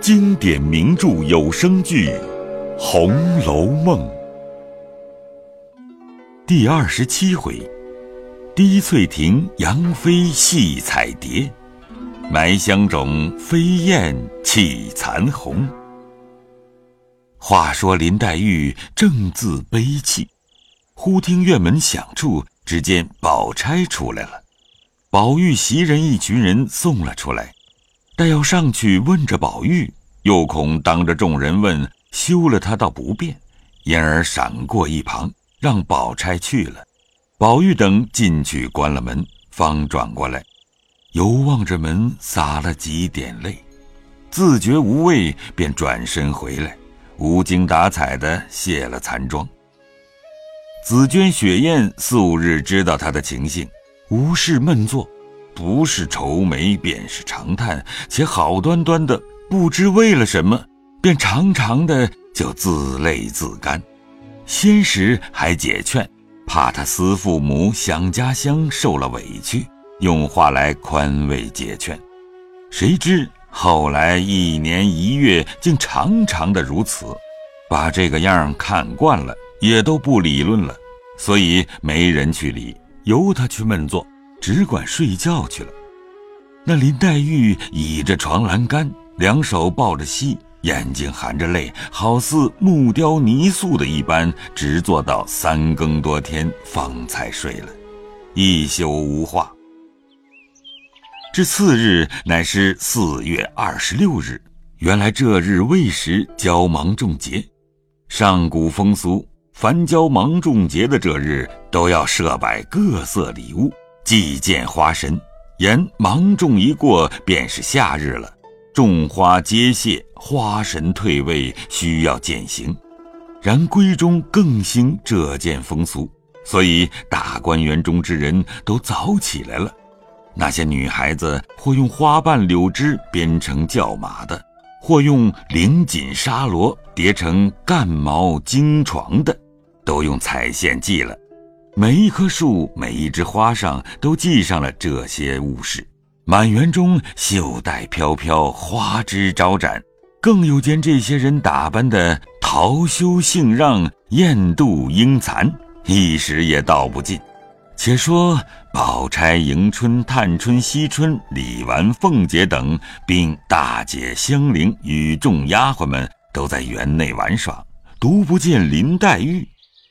经典名著有声剧《红楼梦》第二十七回：滴翠亭杨妃戏彩蝶，埋香冢飞燕泣残红。话说林黛玉正自悲泣，忽听院门响处，只见宝钗出来了。宝玉袭人一群人送了出来。待要上去问着宝玉，又恐当着众人问，休了他倒不便，因而闪过一旁，让宝钗去了。宝玉等进去关了门，方转过来，犹望着门，洒了几点泪，自觉无味，便转身回来，无精打采的卸了残妆。紫鹃、雪雁素日知道他的情形，无事闷坐。不是愁眉便是长叹，且好端端的不知为了什么，便长长的就自泪自干。先时还解劝，怕他思父母想家乡受了委屈，用话来宽慰解劝。谁知后来一年一月，竟常常的如此，把这个样看惯了，也都不理论了，所以没人去理，由他去闷坐。只管睡觉去了。那林黛玉倚着床栏杆，两手抱着膝，眼睛含着泪，好似木雕泥塑的一般，直坐到三更多天方才睡了，一宿无话。至次日乃是四月二十六日，原来这日未时交芒种节，上古风俗，凡交芒种节的这日，都要设摆各色礼物。祭见花神，言芒种一过便是夏日了，种花皆谢，花神退位，需要践行。然闺中更兴这件风俗，所以大观园中之人都早起来了。那些女孩子或用花瓣柳枝编成轿马的，或用绫锦纱罗叠成干毛金床的，都用彩线系了。每一棵树，每一枝花上都系上了这些物事，满园中绣带飘飘，花枝招展，更有见这些人打扮的桃羞杏让，艳妒英残，一时也道不尽。且说宝钗、迎春、探春、惜春、李纨、凤姐等，并大姐香菱与众丫鬟们都在园内玩耍，独不见林黛玉。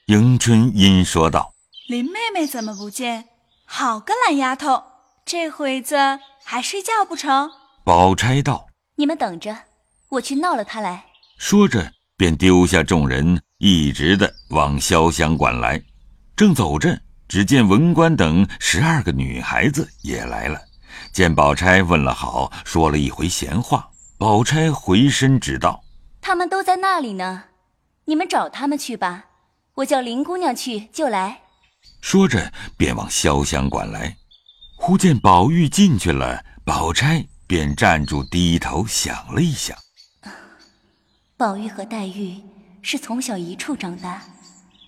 迎春因说道。林妹妹怎么不见？好个懒丫头，这会子还睡觉不成？宝钗道：“你们等着，我去闹了她来。”说着，便丢下众人，一直的往潇湘馆来。正走着，只见文官等十二个女孩子也来了，见宝钗问了好，说了一回闲话。宝钗回身指道：“他们都在那里呢，你们找他们去吧，我叫林姑娘去就来。”说着，便往潇湘馆来。忽见宝玉进去了，宝钗便站住，低头想了一想。宝玉和黛玉是从小一处长大，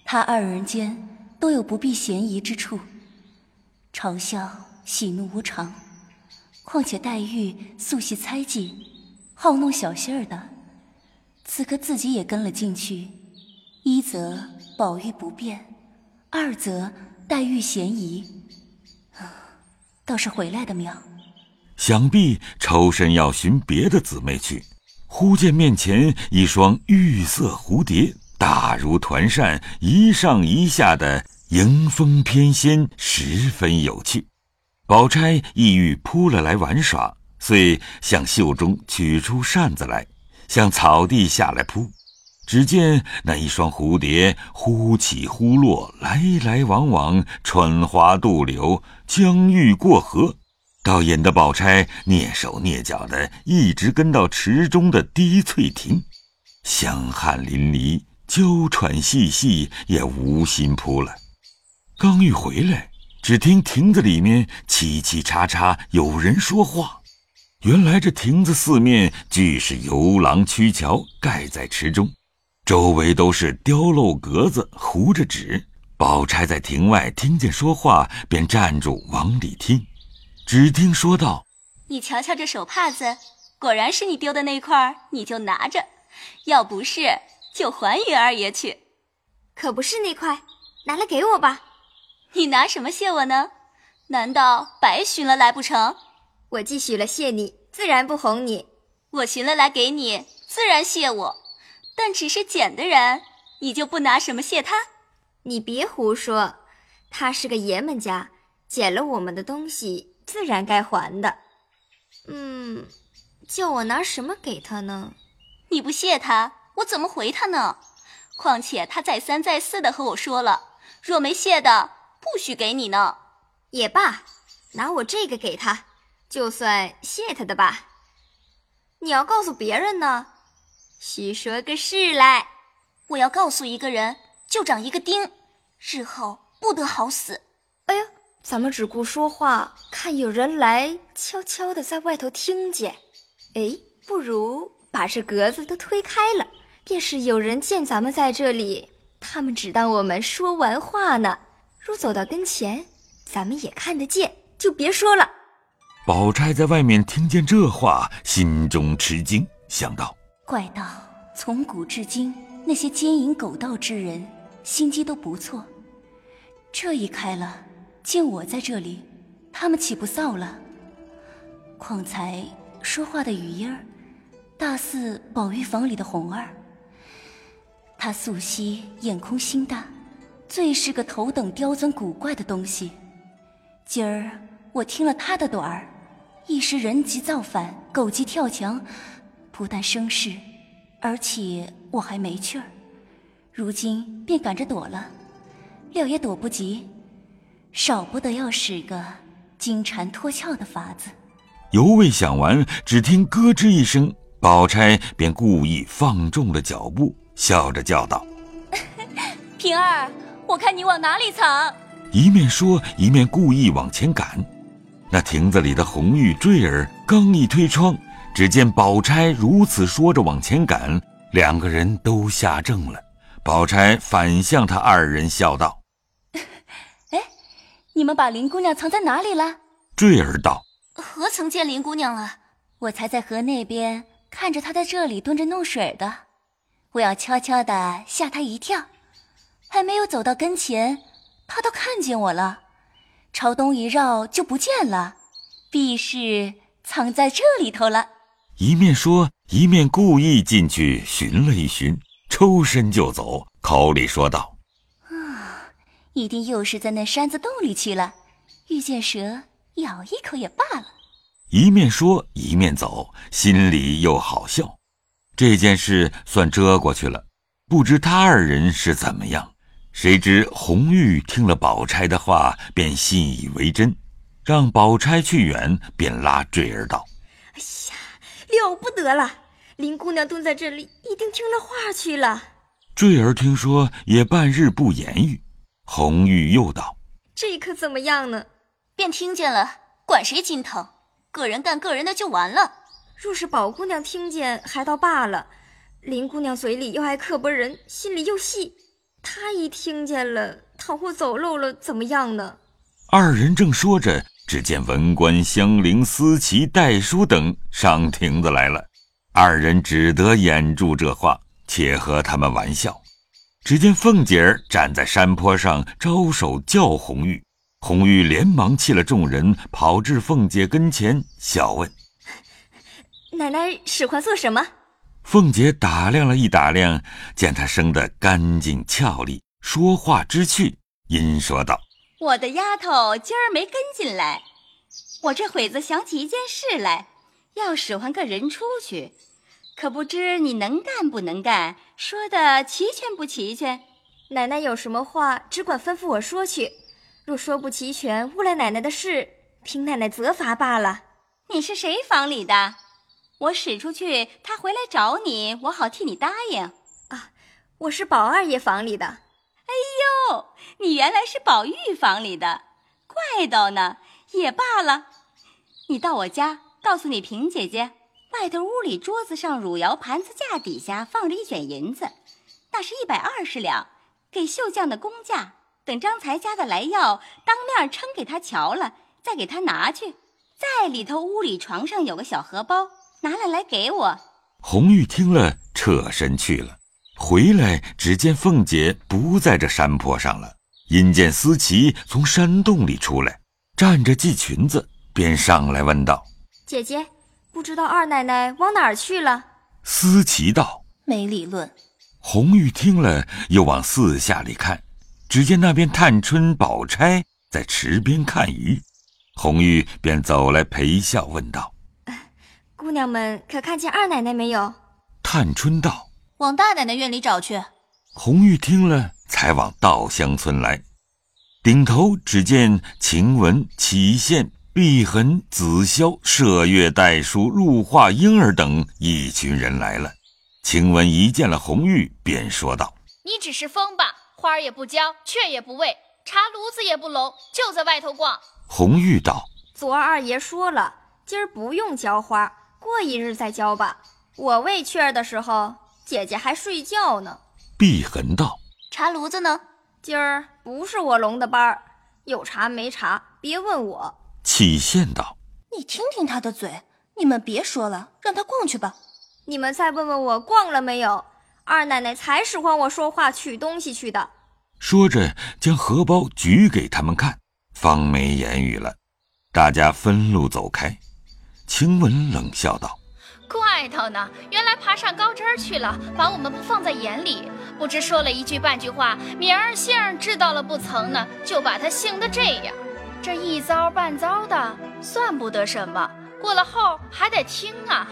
他二人间都有不避嫌疑之处，嘲笑、喜怒无常。况且黛玉素习猜忌，好弄小性儿的，此刻自己也跟了进去，一则宝玉不便。二则黛玉嫌疑，倒是回来的妙。想必抽身要寻别的姊妹去，忽见面前一双玉色蝴蝶，大如团扇，一上一下的迎风翩跹，十分有趣。宝钗意欲扑了来玩耍，遂向袖中取出扇子来，向草地下来扑。只见那一双蝴蝶忽起忽落，来来往往，穿花渡柳，将欲过河，倒引得宝钗蹑手蹑脚的，一直跟到池中的滴翠亭，香汗淋漓，娇喘细细，也无心扑了。刚欲回来，只听亭子里面嘁嘁喳喳有人说话。原来这亭子四面俱是游廊曲桥，盖在池中。周围都是雕镂格子，糊着纸。宝钗在亭外听见说话，便站住往里听。只听说道：“你瞧瞧这手帕子，果然是你丢的那块，你就拿着；要不是，就还于二爷去。可不是那块，拿来给我吧。你拿什么谢我呢？难道白寻了来不成？我既许了谢你，自然不哄你。我寻了来给你，自然谢我。但只是捡的人，你就不拿什么谢他？你别胡说，他是个爷们家，捡了我们的东西，自然该还的。嗯。叫我拿什么给他呢？你不谢他，我怎么回他呢？况且他再三再四的和我说了，若没谢的，不许给你呢。也罢，拿我这个给他，就算谢他的吧。你要告诉别人呢，须说个事来。我要告诉一个人，就长一个钉，日后不得好死。哎呀，咱们只顾说话，看有人来，悄悄的在外头听见。哎，不如把这格子都推开了，便是有人见咱们在这里，他们只当我们说完话呢。若走到跟前，咱们也看得见，就别说了。宝钗在外面听见这话，心中吃惊，想到：怪道从古至今，那些奸淫狗盗之人，心机都不错。这一开了，见我在这里，他们岂不臊了？况才。说话的语音儿，大似宝玉房里的红儿。他素汐眼空心大，最是个头等刁钻古怪的东西。今儿我听了他的短儿，一时人急造反，狗急跳墙，不但生事，而且我还没趣儿。如今便赶着躲了，料也躲不及，少不得要使个金蝉脱壳的法子。犹未想完，只听咯吱一声，宝钗便故意放重了脚步，笑着叫道：“平儿，我看你往哪里藏？”一面说，一面故意往前赶。那亭子里的红玉、坠儿刚一推窗，只见宝钗如此说着往前赶，两个人都吓怔了。宝钗反向他二人笑道：“哎，你们把林姑娘藏在哪里了？”坠儿道。何曾见林姑娘了？我才在河那边看着她在这里蹲着弄水的，我要悄悄的吓她一跳，还没有走到跟前，她都看见我了，朝东一绕就不见了，必是藏在这里头了。一面说，一面故意进去寻了一寻，抽身就走，口里说道：“啊，一定又是在那山子洞里去了，遇见蛇。”咬一口也罢了。一面说一面走，心里又好笑。这件事算遮过去了。不知他二人是怎么样？谁知红玉听了宝钗的话，便信以为真，让宝钗去远，便拉坠儿道：“哎呀，了不得了！林姑娘蹲在这里，一定听了话去了。”坠儿听说，也半日不言语。红玉又道：“这可怎么样呢？”便听见了，管谁心疼，个人干个人的就完了。若是宝姑娘听见，还倒罢了。林姑娘嘴里又爱刻薄人，心里又细，她一听见了，倘或走漏了，怎么样呢？二人正说着，只见文官、香菱、思琪、戴叔等上亭子来了。二人只得掩住这话，且和他们玩笑。只见凤姐儿站在山坡上，招手叫红玉。红玉连忙弃了众人，跑至凤姐跟前，笑问：“奶奶使唤做什么？”凤姐打量了一打量，见她生得干净俏丽，说话知趣，因说道：“我的丫头今儿没跟进来，我这会子想起一件事来，要使唤个人出去，可不知你能干不能干，说的齐全不齐全？奶奶有什么话，只管吩咐我说去。”若说不齐全，误了奶奶的事，凭奶奶责罚罢了。你是谁房里的？我使出去，他回来找你，我好替你答应。啊，我是宝二爷房里的。哎呦，你原来是宝玉房里的，怪道呢。也罢了，你到我家，告诉你平姐姐，外头屋里桌子上汝窑盘子架底下放着一卷银子，那是一百二十两，给绣匠的工价。等张才家的来要，当面称给他瞧了，再给他拿去。在里头屋里床上有个小荷包，拿了来给我。红玉听了，撤身去了。回来，只见凤姐不在这山坡上了。因见思琪从山洞里出来，站着系裙子，便上来问道：“姐姐，不知道二奶奶往哪儿去了？”思琪道：“没理论。”红玉听了，又往四下里看，只见那边探春、宝钗在池边看鱼。红玉便走来陪笑问道：“ 姑娘们可看见二奶奶没有？”探春道：“往大奶奶院里找去。”红玉听了。才往稻香村来，顶头只见晴雯、启宪、碧痕、紫霄、麝月、黛书、入画莺儿等一群人来了。晴雯一见了红玉，便说道：“你只是疯吧？花儿也不浇，雀也不喂，茶炉子也不笼，就在外头逛。”红玉道：“昨儿二爷说了，今儿不用浇花，过一日再浇吧。我喂雀儿的时候，姐姐还睡觉呢。”碧痕道。茶炉子呢？今儿不是我龙的班儿，有茶没茶，别问我。启宪道：“你听听他的嘴，你们别说了，让他逛去吧。你们再问问我逛了没有？二奶奶才使唤我说话取东西去的。”说着，将荷包举给他们看，方没言语了。大家分路走开。晴雯冷笑道。怪头呢！原来爬上高枝儿去了，把我们不放在眼里。不知说了一句半句话，明儿杏儿知道了不曾呢，就把他兴得这样。这一遭半遭的，算不得什么。过了后还得听啊！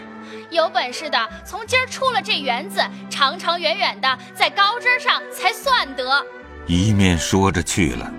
有本事的，从今儿出了这园子，长长远远的，在高枝上才算得。一面说着去了。